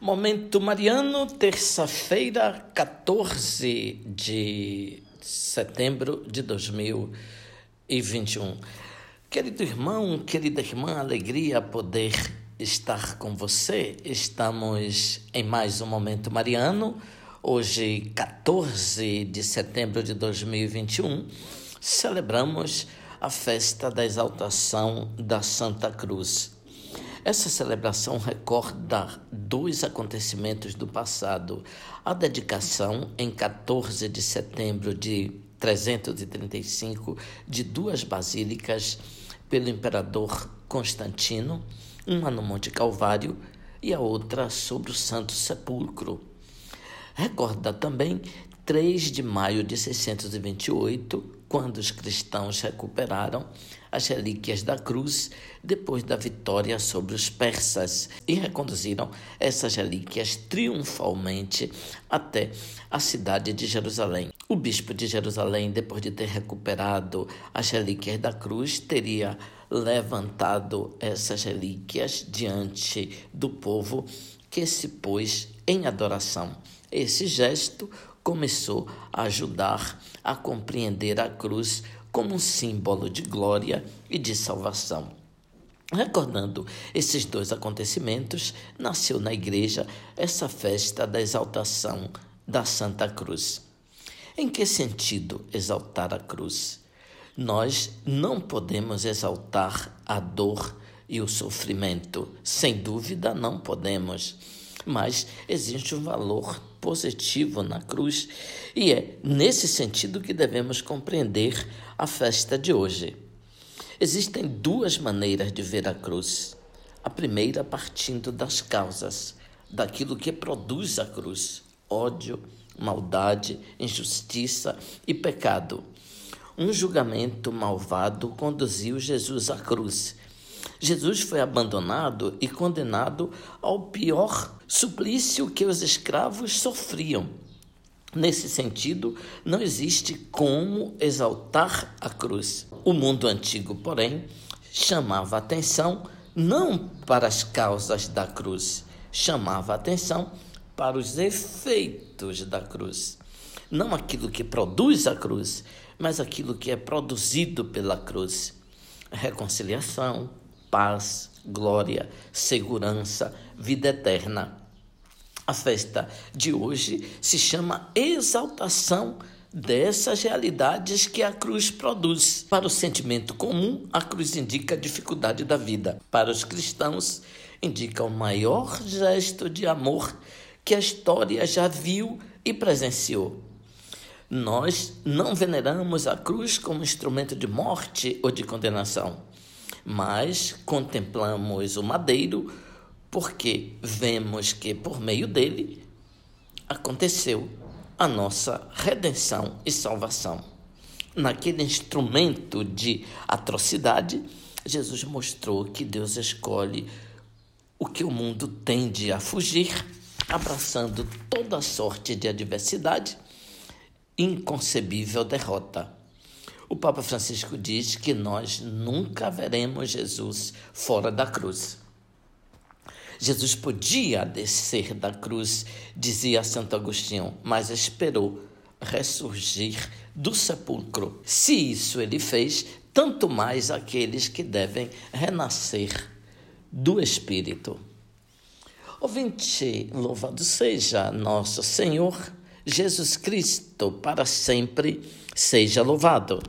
Momento Mariano, terça-feira, 14 de setembro de 2021. Querido irmão, querida irmã, alegria poder estar com você. Estamos em mais um Momento Mariano, hoje, 14 de setembro de 2021. Celebramos a festa da exaltação da Santa Cruz. Essa celebração recorda dois acontecimentos do passado: a dedicação, em 14 de setembro de 335, de duas basílicas pelo imperador Constantino, uma no Monte Calvário e a outra sobre o Santo Sepulcro. Recorda também 3 de maio de 628, quando os cristãos recuperaram as relíquias da cruz depois da vitória sobre os persas e reconduziram essas relíquias triunfalmente até a cidade de Jerusalém. O bispo de Jerusalém, depois de ter recuperado as relíquias da cruz, teria levantado essas relíquias diante do povo que se pôs em adoração. Esse gesto começou a ajudar a compreender a cruz como um símbolo de glória e de salvação. Recordando esses dois acontecimentos, nasceu na igreja essa festa da exaltação da Santa Cruz. Em que sentido exaltar a cruz? Nós não podemos exaltar a dor e o sofrimento. Sem dúvida, não podemos mas existe um valor positivo na cruz e é nesse sentido que devemos compreender a festa de hoje. Existem duas maneiras de ver a cruz. A primeira partindo das causas, daquilo que produz a cruz: ódio, maldade, injustiça e pecado. Um julgamento malvado conduziu Jesus à cruz Jesus foi abandonado e condenado ao pior suplício que os escravos sofriam. Nesse sentido, não existe como exaltar a cruz. O mundo antigo, porém, chamava atenção não para as causas da cruz, chamava atenção para os efeitos da cruz. Não aquilo que produz a cruz, mas aquilo que é produzido pela cruz. Reconciliação, paz, glória, segurança, vida eterna. A festa de hoje se chama exaltação dessas realidades que a cruz produz. Para o sentimento comum, a cruz indica a dificuldade da vida. Para os cristãos, indica o maior gesto de amor que a história já viu e presenciou. Nós não veneramos a cruz como instrumento de morte ou de condenação mas contemplamos o madeiro porque vemos que por meio dele aconteceu a nossa redenção e salvação. Naquele instrumento de atrocidade, Jesus mostrou que Deus escolhe o que o mundo tende a fugir, abraçando toda sorte de adversidade, inconcebível derrota. O Papa Francisco diz que nós nunca veremos Jesus fora da cruz. Jesus podia descer da cruz, dizia Santo Agostinho, mas esperou ressurgir do sepulcro. Se isso ele fez, tanto mais aqueles que devem renascer do Espírito. Ouvinte, louvado seja nosso Senhor Jesus Cristo, para sempre seja louvado.